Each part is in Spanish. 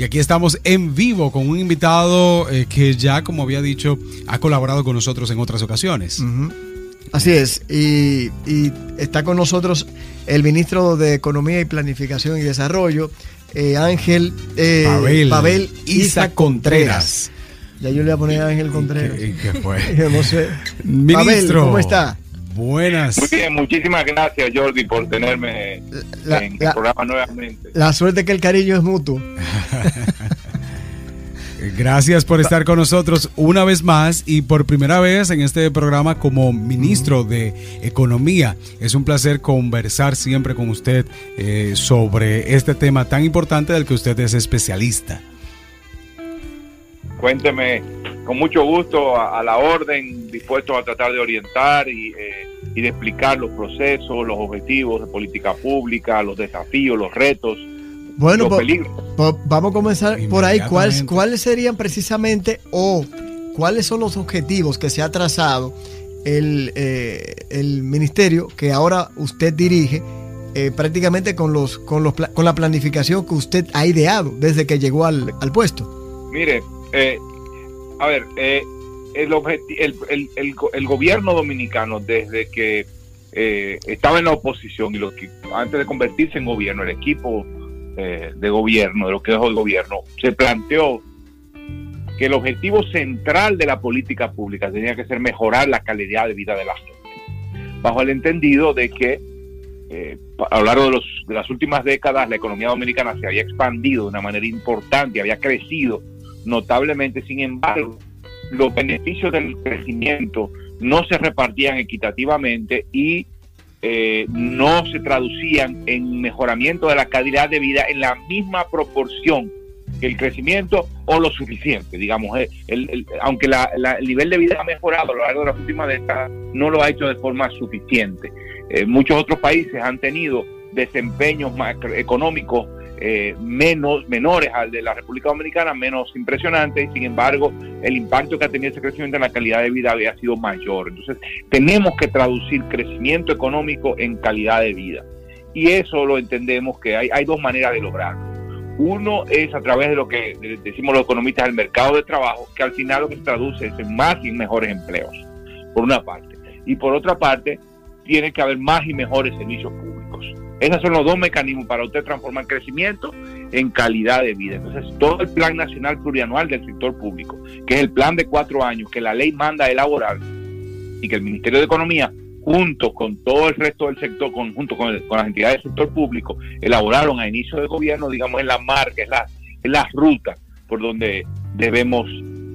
Y aquí estamos en vivo con un invitado eh, que ya, como había dicho, ha colaborado con nosotros en otras ocasiones. Así es, y, está con nosotros el ministro de Economía y Planificación y Desarrollo, eh, Ángel eh, Pavel, Isa Contreras. Ya yo le voy a poner a Ángel Contreras. ¿Qué, qué fue? no sé. Ministro. ¿cómo está? Buenas. Muy bien, muchísimas gracias Jordi por tenerme en el programa nuevamente. La suerte que el cariño es mutuo. Gracias por estar con nosotros una vez más y por primera vez en este programa como ministro de Economía. Es un placer conversar siempre con usted eh, sobre este tema tan importante del que usted es especialista. Cuénteme, con mucho gusto, a, la orden, dispuesto a tratar de orientar y, eh, y de explicar los procesos, los objetivos de política pública, los desafíos, los retos bueno, pues, pues, vamos a comenzar por ahí. ¿Cuáles, ¿Cuáles serían precisamente o cuáles son los objetivos que se ha trazado el, eh, el ministerio que ahora usted dirige eh, prácticamente con, los, con, los, con la planificación que usted ha ideado desde que llegó al, puesto? Mire, eh, a ver, el, el, el, el, gobierno dominicano desde que estaba en la oposición y lo que antes de convertirse en gobierno, el equipo eh, de gobierno, de lo que es el gobierno, se planteó que el objetivo central de la política pública tenía que ser mejorar la calidad de vida de la gente, bajo el entendido de que eh, a lo largo de, de las últimas décadas la economía dominicana se había expandido de una manera importante, había crecido notablemente, sin embargo, los beneficios del crecimiento no se repartían equitativamente y eh, no se traducían en mejoramiento de la calidad de vida en la misma proporción que el crecimiento o lo suficiente, digamos, eh, aunque el nivel de vida ha mejorado a lo largo de las últimas décadas, no lo ha hecho de forma suficiente. Eh, muchos otros países han tenido desempeños económicos eh, menos, menores al de la República Dominicana, menos impresionante, y sin embargo el impacto que ha tenido ese crecimiento en la calidad de vida había sido mayor. Entonces tenemos que traducir crecimiento económico en calidad de vida. Y eso lo entendemos que hay, hay dos maneras de lograrlo. Uno es a través de lo que decimos los economistas del mercado de trabajo, que al final lo que se traduce es en más y mejores empleos, por una parte. Y por otra parte, tiene que haber más y mejores servicios públicos. Esos son los dos mecanismos para usted transformar crecimiento en calidad de vida. Entonces, todo el plan nacional plurianual del sector público, que es el plan de cuatro años que la ley manda elaborar y que el Ministerio de Economía, junto con todo el resto del sector, junto con, las entidades del sector público, elaboraron a inicio de gobierno, digamos, en la marca, en la ruta por donde debemos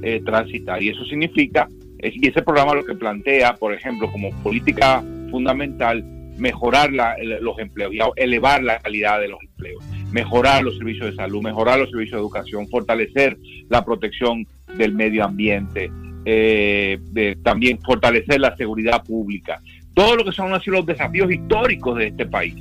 eh, transitar. Y eso significa, y ese programa lo que plantea, por ejemplo, como política fundamental, mejorar los empleos y elevar la calidad de los empleos, mejorar los servicios de salud, mejorar los servicios de educación, fortalecer la protección del medio ambiente, eh, también fortalecer la seguridad pública. Todo lo que son así los desafíos históricos de este país,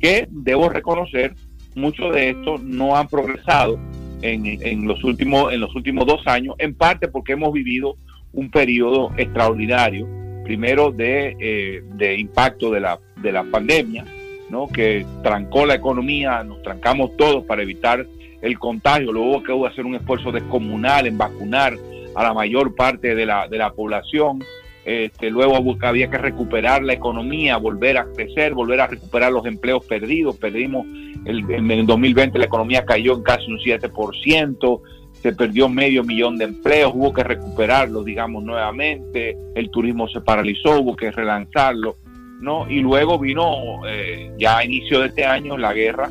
que debo reconocer, muchos de estos no han progresado en, en, los últimos, en los últimos dos años, en parte porque hemos vivido un periodo extraordinario primero de, eh, de impacto de la, de la pandemia, ¿no? que trancó la economía, nos trancamos todos para evitar el contagio, luego que hubo hacer un esfuerzo descomunal en vacunar a la mayor parte de la, de la población, este, luego había que recuperar la economía, volver a crecer, volver a recuperar los empleos perdidos, perdimos el, en el 2020 la economía cayó en casi un 7%, se perdió medio millón de empleos, hubo que recuperarlo, digamos, nuevamente, el turismo se paralizó, hubo que relanzarlo, ¿no? Y luego vino, eh, ya a inicio de este año, la guerra,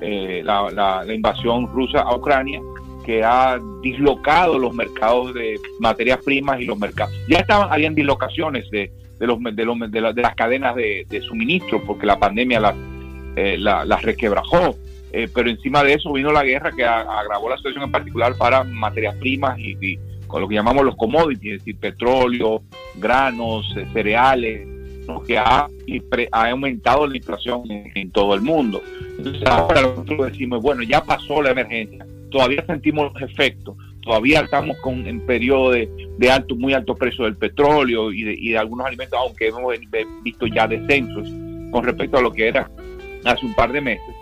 eh, la, la, invasión rusa a Ucrania, que ha dislocado los mercados de materias primas y los mercados. Ya estaban, habían dislocaciones de, de, los, de, los, de, las cadenas de, suministro, porque la pandemia las, eh, las requebrajó eh, pero encima de eso vino la guerra que agravó la situación en particular para materias primas y, con lo que llamamos los commodities, es decir, petróleo, granos, eh, cereales, que ha, aumentado la inflación en, todo el mundo. Entonces ahora nosotros decimos, bueno, ya pasó la emergencia, todavía sentimos los efectos, todavía estamos con, en periodo de, alto, muy alto precio del petróleo y de, de algunos alimentos, aunque hemos visto ya descensos con respecto a lo que era hace un par de meses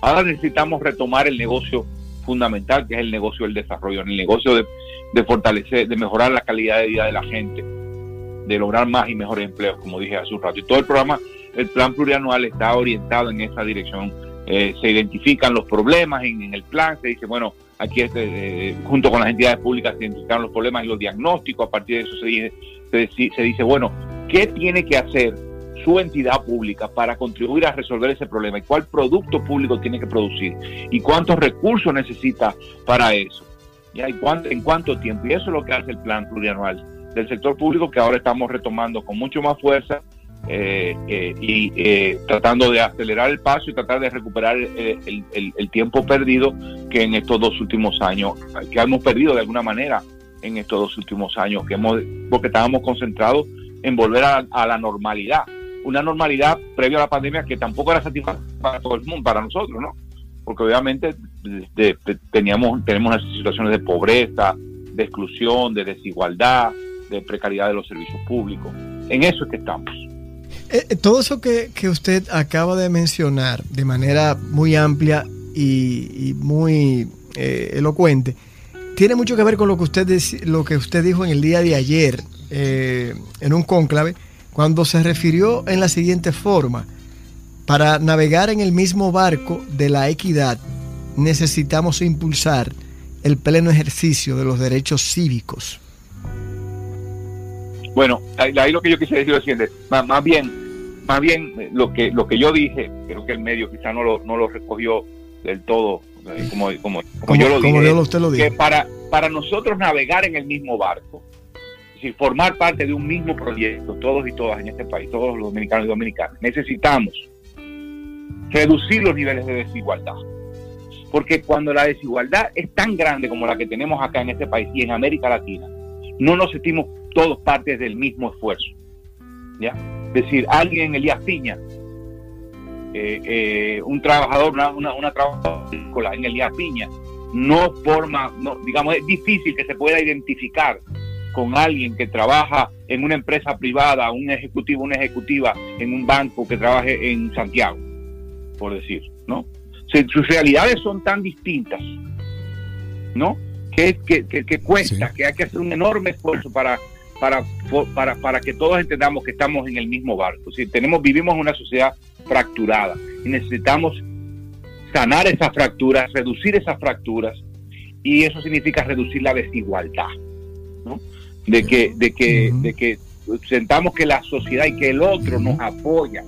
Ahora necesitamos retomar el negocio fundamental que es el negocio del desarrollo, el negocio de, de fortalecer, de mejorar la calidad de vida de la gente, de lograr más y mejores empleos, como dije hace un rato. Y todo el programa, el plan plurianual está orientado en esa dirección. Eh, se identifican los problemas en, el plan, se dice, bueno, aquí este, eh, junto con las entidades públicas se identifican los problemas y los diagnósticos, a partir de eso se dice, se, se dice, bueno, ¿qué tiene que hacer su entidad pública para contribuir a resolver ese problema y cuál producto público tiene que producir y cuántos recursos necesita para eso. ¿Y en cuánto tiempo? Y eso es lo que hace el plan plurianual del sector público que ahora estamos retomando con mucho más fuerza eh, eh, y eh, tratando de acelerar el paso y tratar de recuperar el, el, tiempo perdido que en estos dos últimos años, que hemos perdido de alguna manera en estos dos últimos años, que hemos, porque estábamos concentrados en volver a la normalidad una normalidad previa a la pandemia que tampoco era satisfactoria para todo el mundo, para nosotros, ¿no? Porque obviamente teníamos, tenemos situaciones de pobreza, de exclusión, de desigualdad, de precariedad de los servicios públicos. En eso es que estamos. Eh, eh, todo eso que, usted acaba de mencionar de manera muy amplia y, muy eh, elocuente, tiene mucho que ver con lo que usted, lo que usted dijo en el día de ayer en un cónclave cuando se refirió en la siguiente forma, para navegar en el mismo barco de la equidad necesitamos impulsar el pleno ejercicio de los derechos cívicos. Bueno, ahí, lo que yo quise decir es siguiente, más, bien, más bien eh, lo que lo que yo dije, creo que el medio quizá no lo, no lo recogió del todo, eh, como, como, yo lo dije, usted lo que para, para nosotros navegar en el mismo barco, decir, formar parte de un mismo proyecto, todos y todas en este país, todos los dominicanos y dominicanas, necesitamos reducir los niveles de desigualdad. Porque cuando la desigualdad es tan grande como la que tenemos acá en este país y en América Latina, no nos sentimos todos partes del mismo esfuerzo. ¿ya? Es decir, alguien, Elías Piña, eh, eh, un trabajador, una, una, una trabajadora en Elías Piña, no forma, no, digamos, es difícil que se pueda identificar con alguien que trabaja en una empresa privada, un ejecutivo, una ejecutiva en un banco que trabaje en Santiago, por decir, ¿no? sus realidades son tan distintas, ¿no? Que, que, cuesta, que hay que hacer un enorme esfuerzo para, para, para, para que todos entendamos que estamos en el mismo barco. Si tenemos, vivimos en una sociedad fracturada y necesitamos sanar esas fracturas, reducir esas fracturas, y eso significa reducir la desigualdad. ¿no? de que, de que, de que sentamos que la sociedad y que el otro nos apoya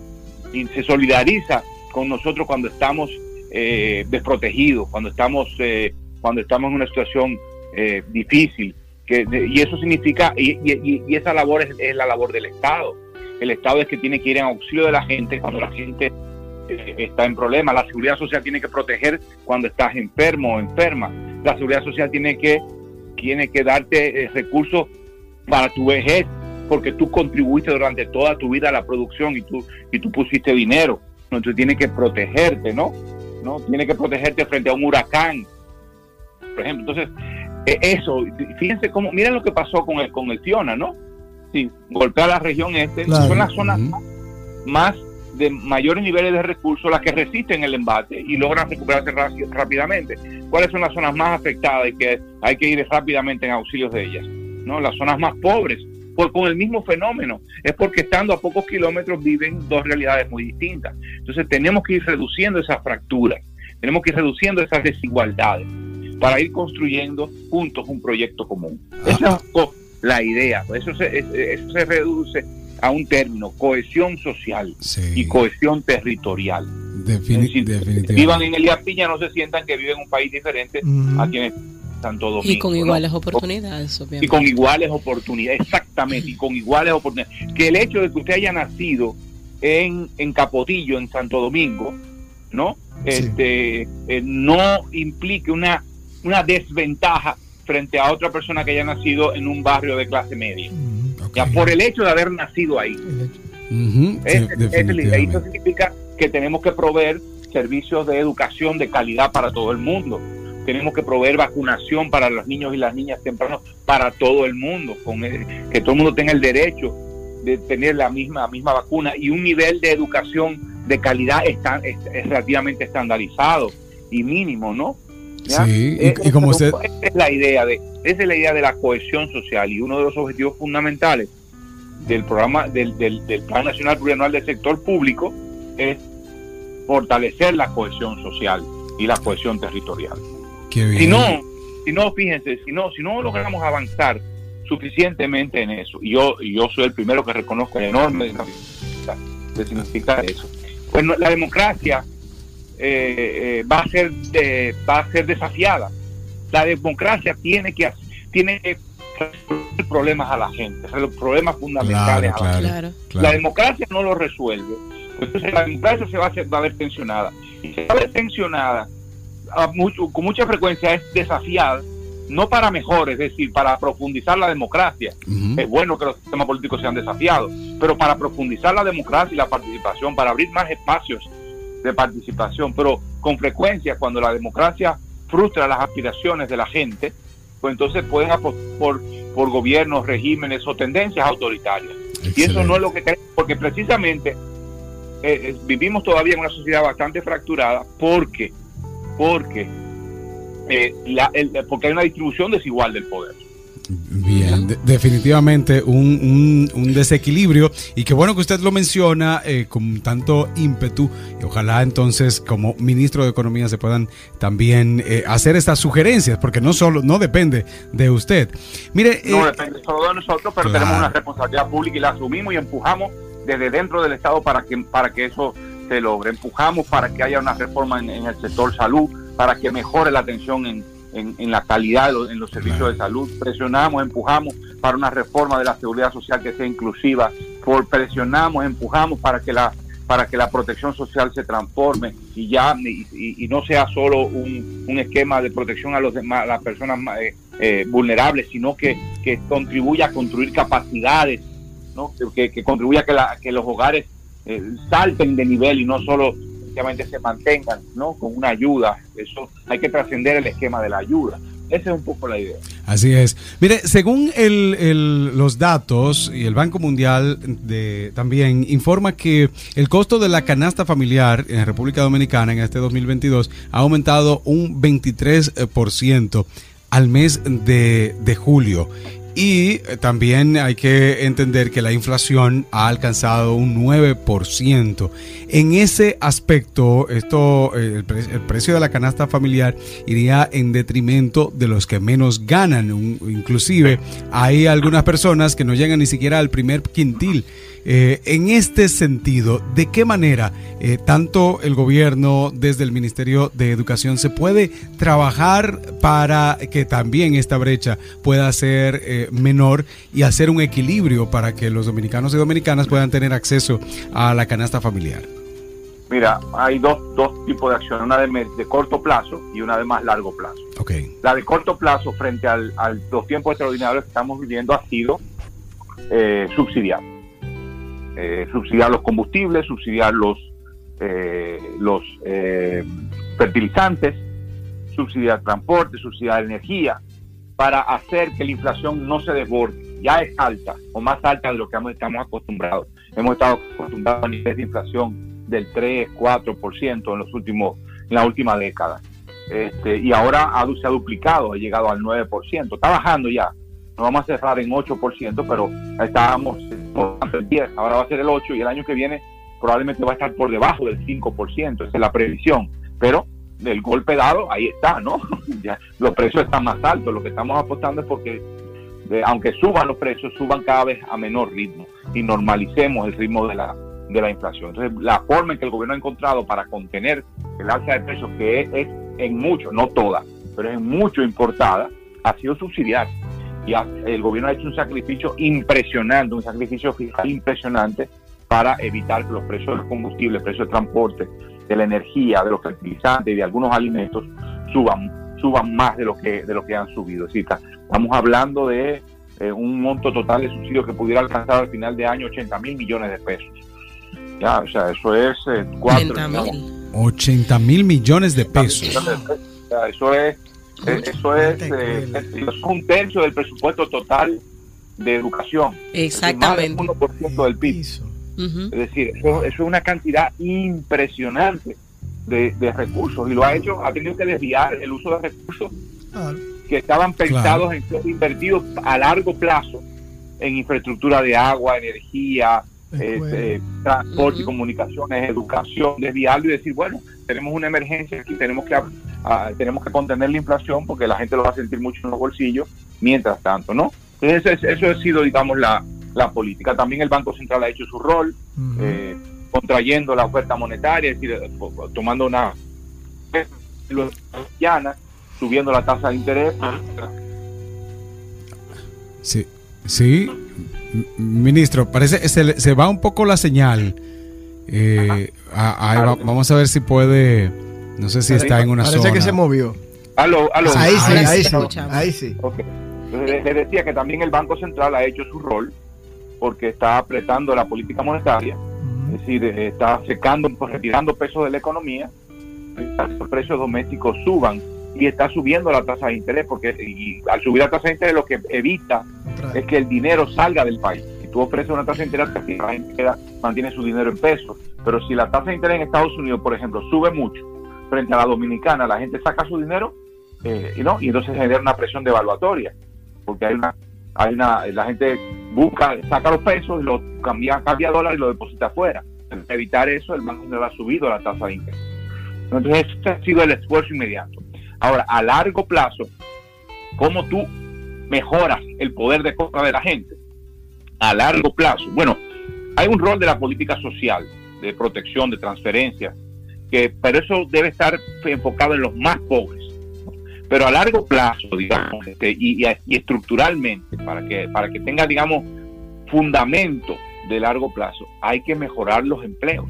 y se solidariza con nosotros cuando estamos eh, desprotegidos, cuando estamos, eh, cuando estamos en una situación eh, difícil. Que, y eso significa, y, y, esa labor es, la labor del Estado. El Estado es que tiene que ir en auxilio de la gente cuando la gente está en problemas. La seguridad social tiene que proteger cuando estás enfermo o enferma. La seguridad social tiene que, tiene que darte recursos para tu vejez, porque tú contribuiste durante toda tu vida a la producción y tú, y tú pusiste dinero. Entonces tiene que protegerte, ¿no? ¿no? Tiene que protegerte frente a un huracán, por ejemplo. Entonces, eso, fíjense cómo, miren lo que pasó con el, con el Fiona, ¿no? Sí, golpea la región este, son las zonas más de mayores niveles de recursos las que resisten el embate y logran recuperarse rápidamente. ¿Cuáles son las zonas más afectadas y que hay que ir rápidamente en auxilios de ellas? ¿no? Las zonas más pobres, por, con el mismo fenómeno. Es porque estando a pocos kilómetros viven dos realidades muy distintas. Entonces tenemos que ir reduciendo esas fracturas, tenemos que ir reduciendo esas desigualdades para ir construyendo juntos un proyecto común. Esa es la idea. Eso se, eso se reduce a un término, cohesión social y cohesión territorial. definitivamente. Vivan en Elías Piña, no se sientan que viven en un país diferente a quienes y con iguales oportunidades, obviamente. Y con iguales oportunidades, exactamente, y con iguales oportunidades. Que el hecho de que usted haya nacido en, en Capotillo, en Santo Domingo, ¿no? Este, eh, no implique una, una desventaja frente a otra persona que haya nacido en un barrio de clase media. Ya por el hecho de haber nacido ahí. eso significa que tenemos que proveer servicios de educación de calidad para todo el mundo tenemos que proveer vacunación para los niños y las niñas temprano para todo el mundo, con que todo el mundo tenga el derecho de tener la misma, misma vacuna y un nivel de educación de calidad está, es, relativamente estandarizado y mínimo, ¿no? Sí, y, como usted... es la idea de, esa es la idea de la cohesión social y uno de los objetivos fundamentales del programa del, del, del Plan Nacional Plurianual del Sector Público es fortalecer la cohesión social y la cohesión territorial. Si no, si no, fíjense, si no, si no logramos avanzar suficientemente en eso, y yo, y yo soy el primero que reconozco el enorme de significar eso. Pues la democracia eh, eh, va a ser va a ser desafiada. La democracia tiene que tiene que resolver problemas a la gente, los problemas fundamentales a la gente. La democracia no lo resuelve. Entonces la democracia se va a, va a ver tensionada. Y se va a ver tensionada mucho, con mucha frecuencia es desafiada, no para mejor, es decir, para profundizar la democracia. Es bueno que los sistemas políticos sean desafiados, pero para profundizar la democracia y la participación, para abrir más espacios de participación. Pero con frecuencia, cuando la democracia frustra las aspiraciones de la gente, pues entonces pueden apostar por, por gobiernos, regímenes o tendencias autoritarias. Y eso no es lo que queremos, porque precisamente eh, eh, vivimos todavía en una sociedad bastante fracturada porque porque, eh, porque hay una distribución desigual del poder. Bien, definitivamente un, un, desequilibrio y qué bueno que usted lo menciona eh, con tanto ímpetu y ojalá entonces como ministro de Economía se puedan también eh, hacer estas sugerencias porque no solo no depende de usted. Mire, no depende solo de nosotros, pero tenemos una responsabilidad pública y la asumimos y empujamos desde dentro del Estado para que para que eso se logre. Empujamos para que haya una reforma en, el sector salud, para que mejore la atención en, en, la calidad en los servicios de salud. Presionamos, empujamos para una reforma de la seguridad social que sea inclusiva. Por, presionamos, empujamos para que la para que la protección social se transforme y ya y, no sea solo un, un, esquema de protección a los demás, las personas eh, eh, vulnerables, sino que, que contribuya a construir capacidades, ¿no? que, que contribuya a que, la, que los hogares eh, salten de nivel y no solo se mantengan ¿no? con una ayuda. Eso hay que trascender el esquema de la ayuda. Esa es un poco la idea. Así es. Mire, según el, los datos y el Banco Mundial de, también informa que el costo de la canasta familiar en República Dominicana en este 2022 ha aumentado un 23% al mes de, de julio y eh, también hay que entender que la inflación ha alcanzado un 9%. En ese aspecto, esto, eh, el, precio de la canasta familiar iría en detrimento de los que menos ganan. inclusive hay algunas personas que no llegan ni siquiera al primer quintil. Eh, en este sentido, ¿de qué manera tanto el gobierno desde el Ministerio de Educación se puede trabajar para que también esta brecha pueda ser menor y hacer un equilibrio para que los dominicanos y dominicanas puedan tener acceso a la canasta familiar? Mira, hay dos, dos tipos de acciones, una de, de, corto plazo y una de más largo plazo. Okay. La de corto plazo frente al, al los tiempos extraordinarios que estamos viviendo ha sido eh, subsidiar. Eh, subsidiar los combustibles, subsidiar los, eh, los eh, fertilizantes, subsidiar transporte, subsidiar energía, para hacer que la inflación no se desborde. Ya es alta o más alta de lo que estamos acostumbrados. Hemos estado acostumbrados a niveles de inflación del 3, 4% en los últimos en la última década. Este, y ahora ha, se ha duplicado, ha llegado al 9%. Está bajando ya. No vamos a cerrar en 8%, pero estábamos en 10, ahora va a ser el 8 y el año que viene probablemente va a estar por debajo del 5%, esa es la previsión. Pero el golpe dado, ahí está, ¿no? los precios están más altos. Lo que estamos apostando es porque, aunque suban los precios, suban cada vez a menor ritmo y normalicemos el ritmo de la, de la inflación. Entonces, la forma en que el gobierno ha encontrado para contener el alza de precios, que es, en mucho, no toda, pero es en mucho importada, ha sido subsidiar. Y el gobierno ha hecho un sacrificio impresionante, un sacrificio fiscal impresionante para evitar que los precios del combustible, el precio del transporte, de la energía, de los fertilizantes y de algunos alimentos suban, suban más de lo que, de lo que han subido. Es decir, estamos hablando de eh, un monto total de subsidio que pudiera alcanzar al final de año 80 mil millones de pesos. Ya, o sea, eso es eh, 80 mil millones de pesos. eso es, eso es, eh, es un tercio del presupuesto total de educación. Exactamente. Es del PIB. Es decir, eso, es una cantidad impresionante de, recursos y lo ha hecho, ha tenido que desviar el uso de recursos que estaban pensados en ser invertidos a largo plazo en infraestructura de agua, energía, este, transporte y comunicaciones, educación, desviarlo y decir, bueno, tenemos una emergencia aquí, tenemos que, ah, tenemos que contener la inflación porque la gente lo va a sentir mucho en los bolsillos, mientras tanto, ¿no? Entonces, eso, ha sido, digamos, la, la, política. También el Banco Central ha hecho su rol, eh, contrayendo la oferta monetaria, es decir, eh, tomando una subiendo la tasa de interés. Sí, sí, ministro, parece se, se va un poco la señal. Eh, vamos a ver si puede. No sé si está en una zona. Parece que se movió. Aló, aló. Ahí sí, ahí sí. Ahí sí. le decía que también el Banco Central ha hecho su rol porque está apretando la política monetaria, es decir, eh, está secando, retirando pesos de la economía, los precios domésticos suban y está subiendo la tasa de interés, porque y al subir la tasa de interés lo que evita es que el dinero salga del país. Si tú ofreces una tasa de interés, la gente mantiene su dinero en pesos, pero si la tasa de interés en Estados Unidos, por ejemplo, sube mucho frente a la dominicana, la gente saca su dinero eh, y no y entonces genera una presión devaluatoria, porque hay una, hay una, la gente busca, saca los pesos y lo cambia, cambia dólares y lo deposita afuera. Para evitar eso, el banco no ha subido la tasa de interés. Entonces, este ha sido el esfuerzo inmediato. Ahora, a largo plazo, ¿cómo tú mejoras el poder de compra de la gente? A largo plazo. Bueno, hay un rol de la política social, de protección, de transferencia, que, pero eso debe estar enfocado en los más pobres. Pero a largo plazo, digamos, este, y, y, estructuralmente, para que, para que tenga, digamos, fundamento de largo plazo, hay que mejorar los empleos.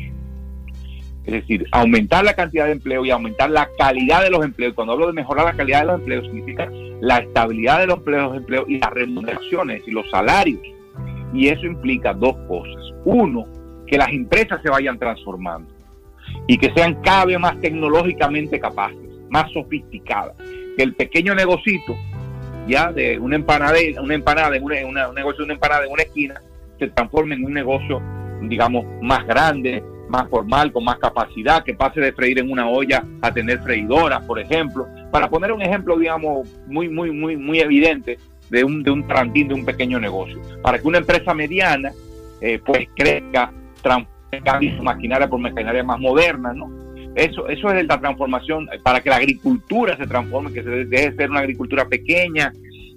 Es decir, aumentar la cantidad de empleo y aumentar la calidad de los empleos. Cuando hablo de mejorar la calidad de los empleos, significa la estabilidad de los empleos, y las remuneraciones y los salarios. Y eso implica dos cosas. Uno, que las empresas se vayan transformando y que sean cada vez más tecnológicamente capaces, más sofisticadas. Que el pequeño negocito, ya de una empanada, una empanada, en una, un negocio de una empanada en una esquina, se transforme en un negocio, digamos, más grande, más formal, con más capacidad, que pase de freír en una olla a tener freidoras, por ejemplo. Para poner un ejemplo, digamos, muy, muy, muy, muy evidente de un, de un trantín, de un pequeño negocio. Para que una empresa mediana, eh, pues, crezca, cambie su maquinaria por maquinaria más moderna, ¿no? Eso, eso es la transformación, para que la agricultura se transforme, que se deje de ser una agricultura pequeña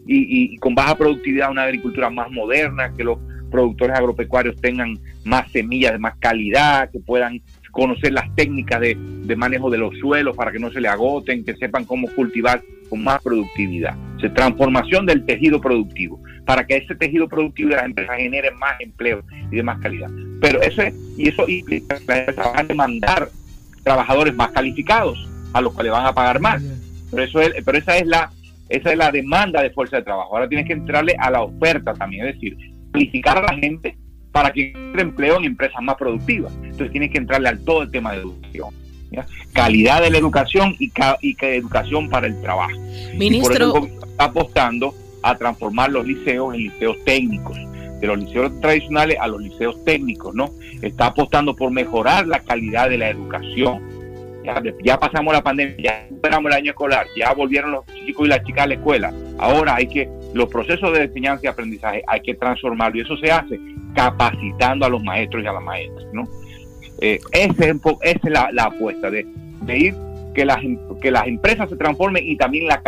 y, y con baja productividad, una agricultura más moderna, que los productores agropecuarios tengan más semillas de más calidad, que puedan conocer las técnicas de, manejo de los suelos para que no se le agoten, que sepan cómo cultivar con más productividad. O transformación del tejido productivo, para que ese tejido productivo de las empresas genere más empleo y de más calidad. Pero eso, y eso implica que las empresas van a demandar trabajadores más calificados, a los cuales van a pagar más. Pero, eso es, pero esa es la esa es la demanda de fuerza de trabajo. Ahora tienes que entrarle a la oferta también, es decir, calificar a la gente para que entre empleo en empresas más productivas. Entonces tienes que entrarle al todo el tema de educación. Calidad de la educación y, y educación para el trabajo. Ministro. por eso está apostando a transformar los liceos en liceos técnicos, de los liceos tradicionales a los liceos técnicos, ¿no? Está apostando por mejorar la calidad de la educación. Ya, ya pasamos la pandemia, ya superamos el año escolar, ya volvieron los chicos y las chicas a la escuela. Ahora hay que los procesos de enseñanza y aprendizaje hay que transformarlo y eso se hace capacitando a los maestros y a las maestras, ¿no? Eh, esa es la, apuesta de, ir que las, que las empresas se transformen y también las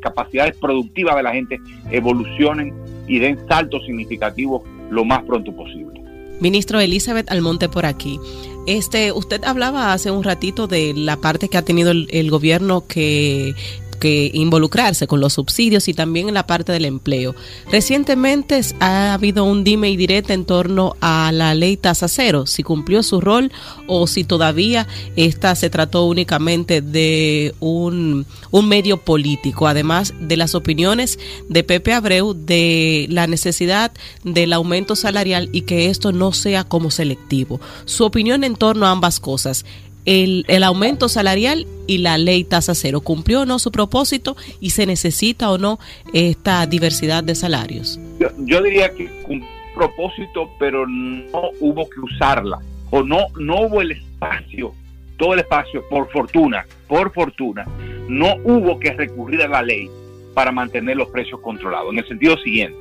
capacidades productivas de la gente evolucionen y den saltos significativos lo más pronto posible. Ministro Elizabeth Almonte por aquí. Este, usted hablaba hace un ratito de la parte que ha tenido el gobierno que que involucrarse con los subsidios y también en la parte del empleo. Recientemente ha habido un dime y direte en torno a la ley tasa cero, si cumplió su rol o si todavía esta se trató únicamente de un, un medio político, además de las opiniones de Pepe Abreu de la necesidad del aumento salarial y que esto no sea como selectivo. Su opinión en torno a ambas cosas el, aumento salarial y la ley tasa cero. ¿Cumplió o no su propósito y se necesita o no esta diversidad de salarios? Yo, diría que cumplió propósito, pero no hubo que usarla o no, no hubo el espacio todo el espacio, por fortuna, por fortuna, no hubo que recurrir a la ley para mantener los precios controlados. En el sentido siguiente,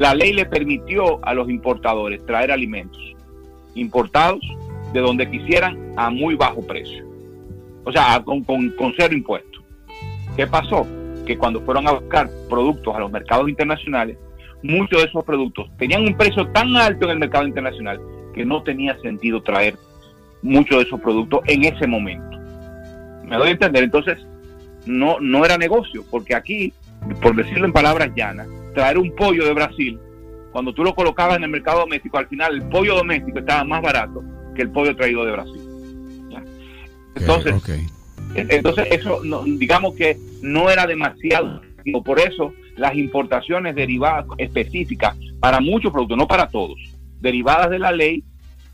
la ley le permitió a los importadores traer alimentos importados de donde quisieran a muy bajo precio. O sea, con, con, con cero impuestos. ¿Qué pasó? Que cuando fueron a buscar productos a los mercados internacionales, muchos de esos productos tenían un precio tan alto en el mercado internacional que no tenía sentido traer muchos de esos productos en ese momento. ¿Me doy a entender? Entonces, no, no era negocio, porque aquí, por decirlo en palabras llanas, traer un pollo de Brasil, cuando tú lo colocabas en el mercado doméstico, al final el pollo doméstico estaba más barato que el pollo traído de Brasil. Entonces, entonces eso, digamos que no era demasiado. Por eso las importaciones derivadas específicas para muchos productos, no para todos, derivadas de la ley,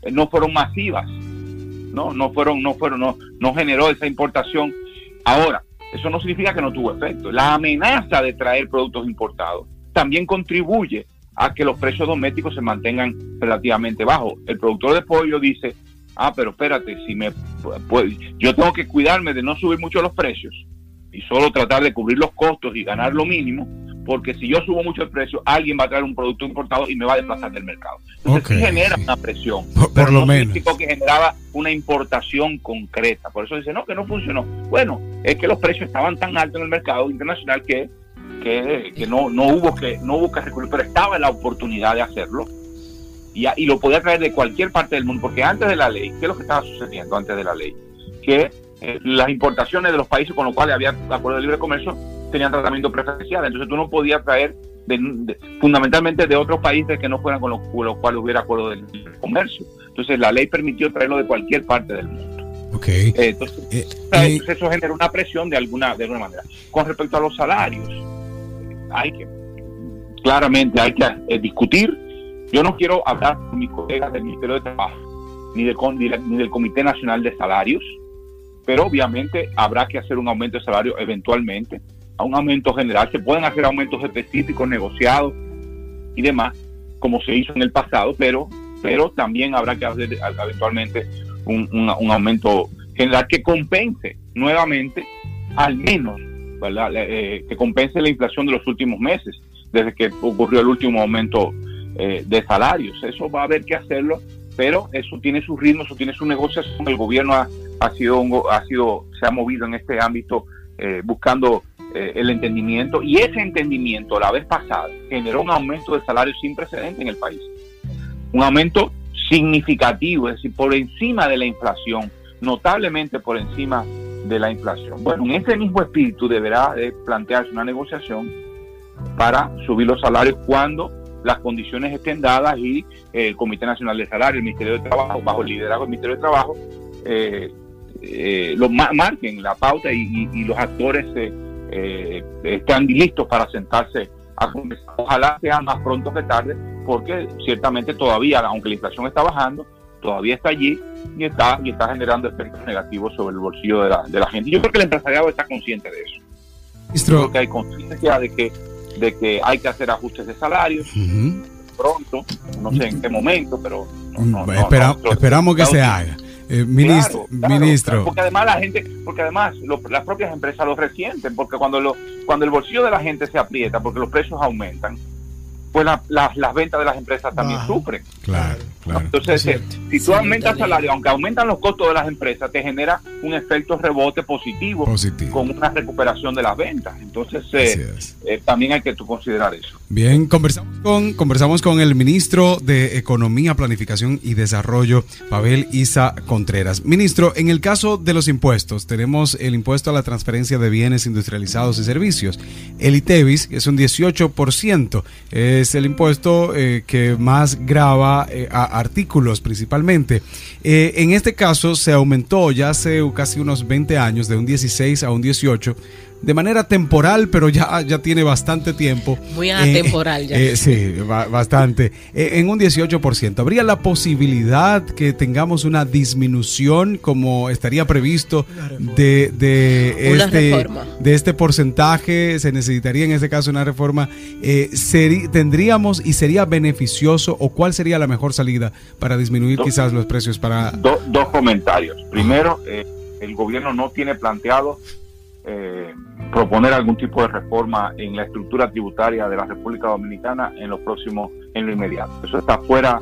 eh, no fueron masivas. No, no fueron, no fueron, no, no generó esa importación. Ahora, eso no significa que no tuvo efecto. La amenaza de traer productos importados también contribuye a que los precios domésticos se mantengan relativamente bajos. El productor de pollo dice, ah, pero espérate, si me pues, yo tengo que cuidarme de no subir mucho los precios y solo tratar de cubrir los costos y ganar lo mínimo, porque si yo subo mucho el precio, alguien va a traer un producto importado y me va a desplazar del mercado. Entonces genera una presión. Por, lo menos. que generaba una importación concreta. Por eso dice, no, que no funcionó. Bueno, es que los precios estaban tan altos en el mercado internacional que que, no, no, hubo que no hubo que recurrir, pero estaba la oportunidad de hacerlo y, y, lo podía traer de cualquier parte del mundo, porque antes de la ley, ¿qué es lo que estaba sucediendo antes de la ley? Que eh, las importaciones de los países con los cuales había acuerdo de libre comercio tenían tratamiento preferencial, entonces tú no podías traer fundamentalmente de otros países que no fueran con los, cuales hubiera acuerdo de libre comercio. Entonces la ley permitió traerlo de cualquier parte del mundo. Okay. Eh, entonces, eh, eso genera una presión de alguna, de alguna manera. Con respecto a los salarios, hay que, claramente hay que eh, discutir. Yo no quiero hablar con mis colegas del Ministerio de Trabajo ni, de, ni del Comité Nacional de Salarios, pero obviamente habrá que hacer un aumento de salario eventualmente, a un aumento general. Se pueden hacer aumentos específicos, negociados y demás, como se hizo en el pasado, pero, pero también habrá que hacer eventualmente un, un aumento general que compense nuevamente al menos eh, que compense la inflación de los últimos meses, desde que ocurrió el último aumento eh, de salarios. Eso va a haber que hacerlo, pero eso tiene su ritmo, eso tiene su negociación. El gobierno ha, ha sido, ha sido, se ha movido en este ámbito eh, buscando el entendimiento y ese entendimiento la vez pasada generó un aumento de salarios sin precedente en el país. Un aumento significativo, es decir, por encima de la inflación, notablemente por encima de la inflación. Bueno, en ese mismo espíritu deberá de plantearse una negociación para subir los salarios cuando las condiciones estén dadas y eh, el Comité Nacional de Salario, el Ministerio de Trabajo, bajo el liderazgo del Ministerio de Trabajo, eh, eh, lo marquen la pauta y, los actores están listos para sentarse a conversar. Ojalá sea más pronto que tarde, porque ciertamente todavía, aunque la inflación está bajando, todavía está allí y está, y está generando efectos negativos sobre el bolsillo de la, de la gente. Yo creo que el empresariado está consciente de eso. Yo creo que hay conciencia de que, de que hay que hacer ajustes de salarios pronto, no sé en qué momento, pero mm, esperamos que se haga. Eh, ministro, ministro. Porque además la gente, porque además las propias empresas lo resienten, porque cuando, lo, cuando el bolsillo de la gente se aprieta, porque los precios aumentan, pues las ventas de las empresas también sufren. Claro. Entonces, eh, si tú aumentas salario, aunque aumentan los costos de las empresas, te genera un efecto rebote positivo, con una recuperación de las ventas. Entonces, eh, eh, también hay que considerar eso. Bien, conversamos con, conversamos con el ministro de Economía, Planificación y Desarrollo, Pavel Isa Contreras. Ministro, en el caso de los impuestos, tenemos el impuesto a la transferencia de bienes industrializados y servicios. El ITEVIS es un 18%, es el impuesto que más grava a artículos principalmente. Eh, en este caso se aumentó ya hace casi unos 20 años, de un 16 a un 18 de manera temporal, pero ya, ya tiene bastante tiempo. Muy atemporal ya. sí, bastante. en un 18%. ¿Habría la posibilidad que tengamos una disminución como estaría previsto de, de, este, de este porcentaje? ¿Se necesitaría en este caso una reforma? ¿Tendríamos y sería beneficioso o cuál sería la mejor salida para disminuir quizás los precios para... dos comentarios. Primero, eh, el gobierno no tiene planteado eh, proponer algún tipo de reforma en la estructura tributaria de la República Dominicana en los próximos, en lo inmediato. Eso está fuera,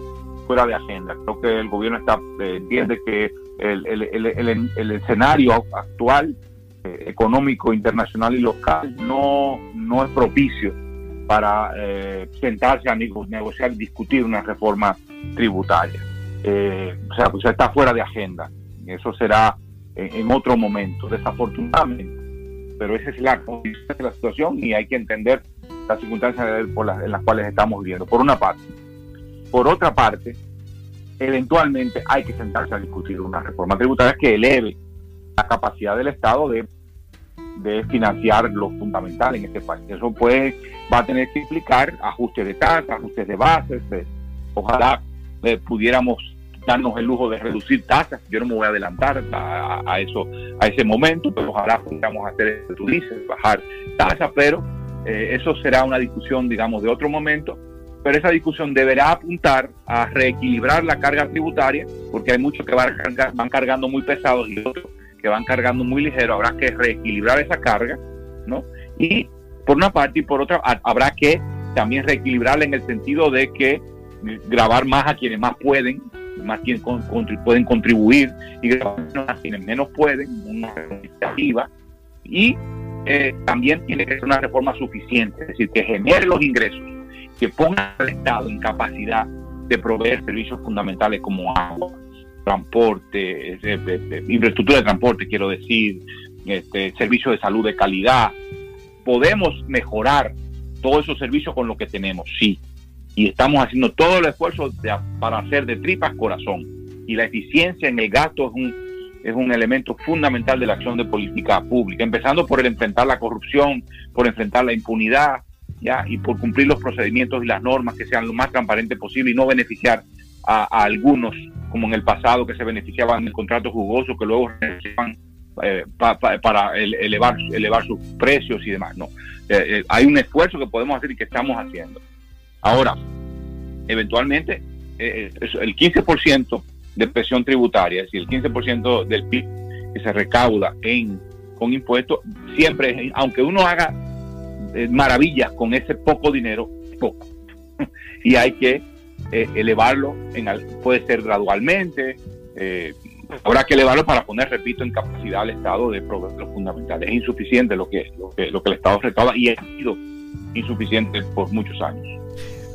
fuera de agenda. Creo que el gobierno está eh, entiende que el, el, escenario actual económico internacional y local no, no es propicio para sentarse a negociar y discutir una reforma tributaria. Eh, o sea, pues está fuera de agenda. Eso será en, otro momento, desafortunadamente. Pero esa es la, la situación y hay que entender las circunstancias en las cuales estamos viviendo, por una parte. Por otra parte, eventualmente hay que sentarse a discutir una reforma tributaria que eleve la capacidad del Estado de, de financiar lo fundamental en este país. Eso puede, va a tener que implicar ajustes de tasas, ajustes de bases, ojalá eh, pudiéramos darnos el lujo de reducir tasas. Yo no me voy a adelantar a, eso, a ese momento, pero ojalá pudiéramos hacer eso tú dices, bajar tasas, pero eh, eso será una discusión, digamos, de otro momento. Pero esa discusión deberá apuntar a reequilibrar la carga tributaria, porque hay muchos que van, van cargando muy pesados y otros que van cargando muy ligero. Habrá que reequilibrar esa carga, ¿no? Y por una parte y por otra, habrá que también reequilibrarla en el sentido de que grabar más a quienes más pueden, más quienes pueden contribuir y quienes menos pueden, una iniciativa. Y eh, también tiene que ser una reforma suficiente, es decir, que genere los ingresos, que ponga al Estado en capacidad de proveer servicios fundamentales como agua, transporte, infraestructura de transporte, quiero decir, este, servicios de salud de calidad. Podemos mejorar todos esos servicios con lo que tenemos, sí, y estamos haciendo todo el esfuerzo para hacer de tripas corazón. Y la eficiencia en el gasto es un, es un elemento fundamental de la acción de política pública, empezando por el enfrentar la corrupción, por enfrentar la impunidad, ¿ya? y por cumplir los procedimientos y las normas que sean lo más transparentes posible y no beneficiar a, algunos, como en el pasado, que se beneficiaban en contratos jugosos, que luego eh, para elevar, elevar sus precios y demás. No, eh, eh, hay un esfuerzo que podemos hacer y que estamos haciendo. Ahora, eventualmente, eh, el 15% de presión tributaria, es decir, el 15% del PIB que se recauda en, con impuestos, siempre, aunque uno haga eh, maravillas con ese poco dinero, poco. y hay que eh, elevarlo, en, puede ser gradualmente, habrá que elevarlo para poner, repito, en capacidad al Estado de proveer lo fundamental. Es insuficiente lo que, lo que, lo que el Estado recauda y ha sido insuficiente por muchos años.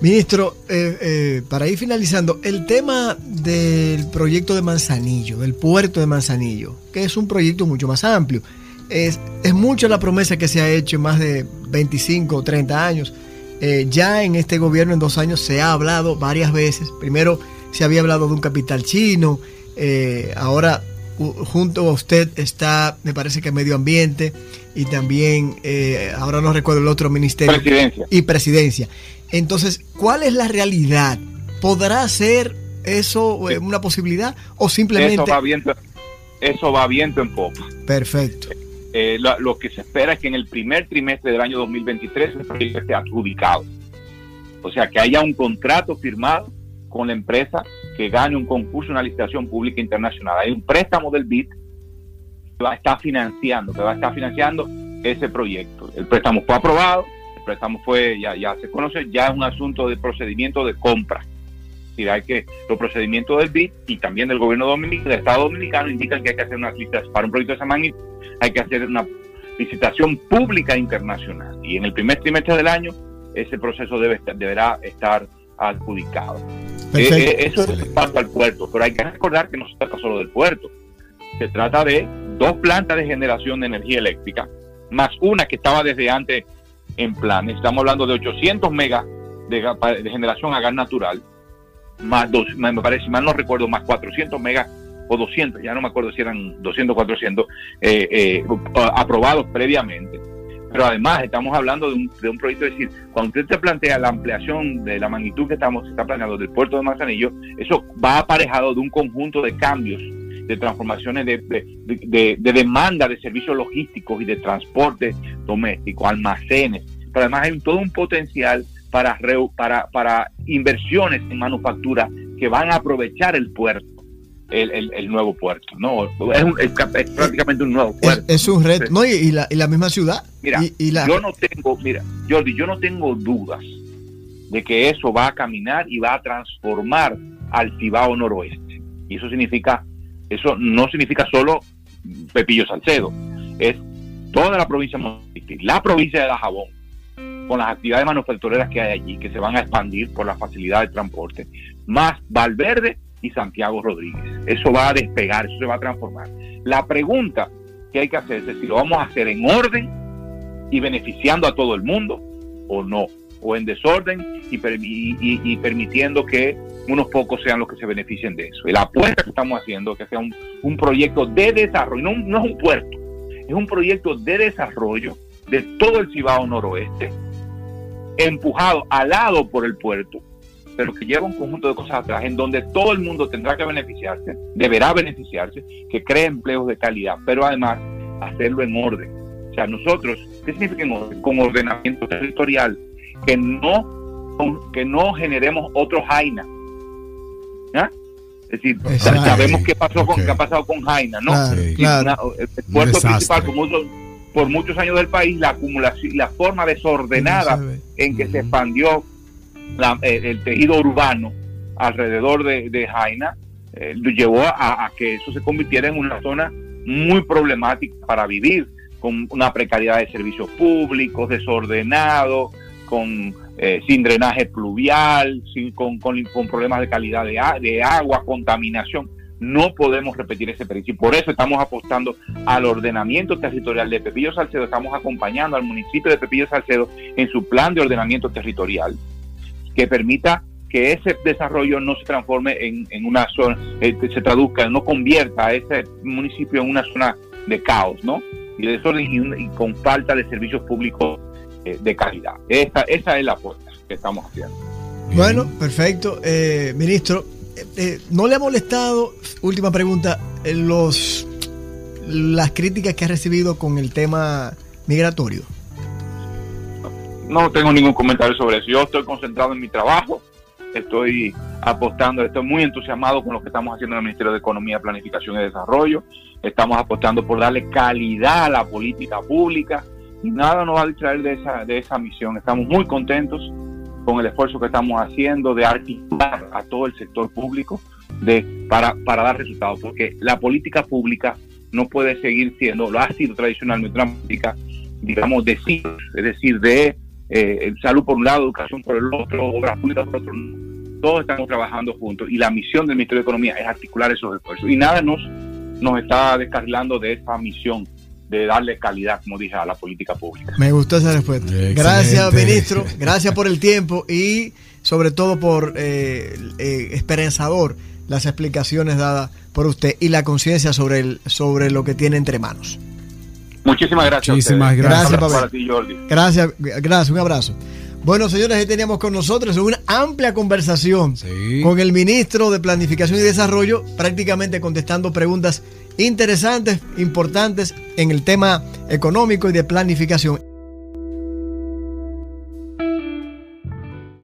Ministro, eh, eh, para ir finalizando, el tema del proyecto de Manzanillo, del puerto de Manzanillo, que es un proyecto mucho más amplio. Es, es mucho la promesa que se ha hecho en más de 25 o 30 años. Eh, ya en este gobierno en dos años se ha hablado varias veces. Primero se había hablado de un capital chino, ahora junto a usted está, me parece que medio ambiente y también, ahora no recuerdo el otro ministerio. Y presidencia. Entonces, ¿cuál es la realidad? ¿Podrá ser eso eh, una posibilidad o simplemente... Eso va viento, eso va viento en popa. Perfecto. Eh, lo, que se espera es que en el primer trimestre del año 2023 el proyecto esté adjudicado. O sea, que haya un contrato firmado con la empresa que gane un concurso, una licitación pública internacional. Hay un préstamo del BID va a estar financiando, que va a estar financiando ese proyecto. El préstamo fue aprobado, préstamo fue, ya, ya se conoce, ya es un asunto de procedimiento de compra. Hay que, los procedimientos del BID y también del gobierno dominicano, del Estado dominicano, indican que hay que hacer una licitación para un proyecto de esa magnitud, hay que hacer una licitación pública internacional. Y en el primer trimestre del año, ese proceso debe deberá estar adjudicado. Eh, eh, eso es paso al puerto, pero hay que recordar que no se trata solo del puerto. Se trata de dos plantas de generación de energía eléctrica, más una que estaba desde antes en planes. Estamos hablando de 800 megas de, generación a gas natural, más dos, me parece, mal no recuerdo, más 400 megas o 200, ya no me acuerdo si eran 200 o 400, eh, eh, aprobados previamente. pero además estamos hablando de un, de un proyecto, es decir, cuando usted se plantea la ampliación de la magnitud que estamos está planeando del puerto de Manzanillo, eso va aparejado de un conjunto de cambios, de transformaciones de, de, de, demanda de servicios logísticos y de transporte doméstico, almacenes, pero además hay todo un potencial para, para, para inversiones en manufactura que van a aprovechar el puerto el, nuevo puerto. No, es, prácticamente un nuevo puerto. Es, un reto. No, y, la, y, la, misma ciudad. Mira, yo no tengo, mira, Jordi, yo no tengo dudas de que eso va a caminar y va a transformar al Cibao noroeste. Y eso significa, eso no significa solo Pepillo Salcedo, es toda la provincia de la provincia de Dajabón, con las actividades manufactureras que hay allí, que se van a expandir por la facilidad de transporte, más Valverde y Santiago Rodríguez. Eso va a despegar, eso se va a transformar. La pregunta que hay que hacer es si lo vamos a hacer en orden y beneficiando a todo el mundo o no, o en desorden y, y, permitiendo que unos pocos sean los que se beneficien de eso. Y la apuesta que estamos haciendo es que sea un, proyecto de desarrollo, no, no es un puerto, es un proyecto de desarrollo de todo el Cibao noroeste, empujado al lado por el puerto, pero que lleva un conjunto de cosas atrás en donde todo el mundo tendrá que beneficiarse, deberá beneficiarse, que cree empleos de calidad, pero además hacerlo en orden. O sea, nosotros, ¿qué significa en orden? Con ordenamiento territorial, que no, que no generemos otro Es decir, sabemos qué pasó con, qué ha pasado con Jaina, ¿no? el puerto principal, como por muchos años del país, la acumulación, la forma desordenada en que se expandió eh, el tejido urbano alrededor de, Jaina eh, llevó a, que eso se convirtiera en una zona muy problemática para vivir, con una precariedad de servicios públicos, desordenado, con eh, sin drenaje pluvial, sin, con, con, problemas de calidad de, de agua, contaminación. No podemos repetir ese principio. Por eso estamos apostando al ordenamiento territorial de Pepillo Salcedo, estamos acompañando al municipio de Pepillo Salcedo en su plan de ordenamiento territorial que permita que ese desarrollo no se transforme en, una zona, eh, se traduzca, no convierta a ese municipio en una zona de caos, ¿no? Y de desorden y, con falta de servicios públicos eh, de calidad. Esa, esa es la apuesta que estamos haciendo. Bueno, perfecto. Eh, ministro, ¿no le ha molestado, última pregunta, los las críticas que ha recibido con el tema migratorio? no tengo ningún comentario sobre eso. Yo estoy concentrado en mi trabajo, estoy apostando, estoy muy entusiasmado con lo que estamos haciendo en el Ministerio de Economía, Planificación y Desarrollo. Estamos apostando por darle calidad a la política pública y nada nos va a distraer de esa, de esa misión. Estamos muy contentos con el esfuerzo que estamos haciendo de articular a todo el sector público de, para, para dar resultados, porque la política pública no puede seguir siendo, lo ha sido tradicionalmente digamos, de sí, es decir, de eh, salud por un lado, educación por el otro, obras públicas por otro. Todos estamos trabajando juntos y la misión del Ministerio de Economía es articular esos esfuerzos. Y nada nos, nos está descarrilando de esa misión de darle calidad, como dije, a la política pública. Me gustó esa respuesta. Gracias, ministro. Gracias por el tiempo y sobre todo por eh, eh, esperanzador las explicaciones dadas por usted y la conciencia sobre, el, sobre lo que tiene entre manos. Muchísimas gracias. Muchísimas gracias. Gracias, Jordi. Gracias, gracias, un abrazo. Bueno, señores, ahí teníamos con nosotros una amplia conversación con el ministro de Planificación y Desarrollo, prácticamente contestando preguntas interesantes, importantes en el tema económico y de planificación.